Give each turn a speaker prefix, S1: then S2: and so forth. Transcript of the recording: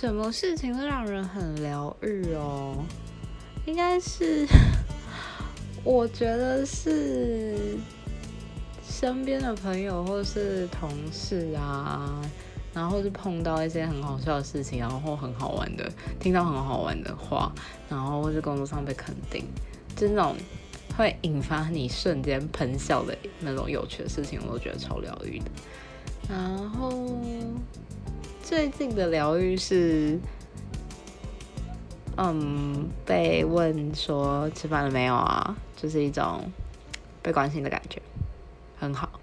S1: 什么事情会让人很疗愈哦？应该是，我觉得是身边的朋友或是同事啊，然后是碰到一些很好笑的事情，然后很好玩的，听到很好玩的话，然后或是工作上被肯定，就那种会引发你瞬间喷笑的那种有趣的事情，我都觉得超疗愈的。然后最近的疗愈是，嗯，被问说吃饭了没有啊，就是一种被关心的感觉，很好。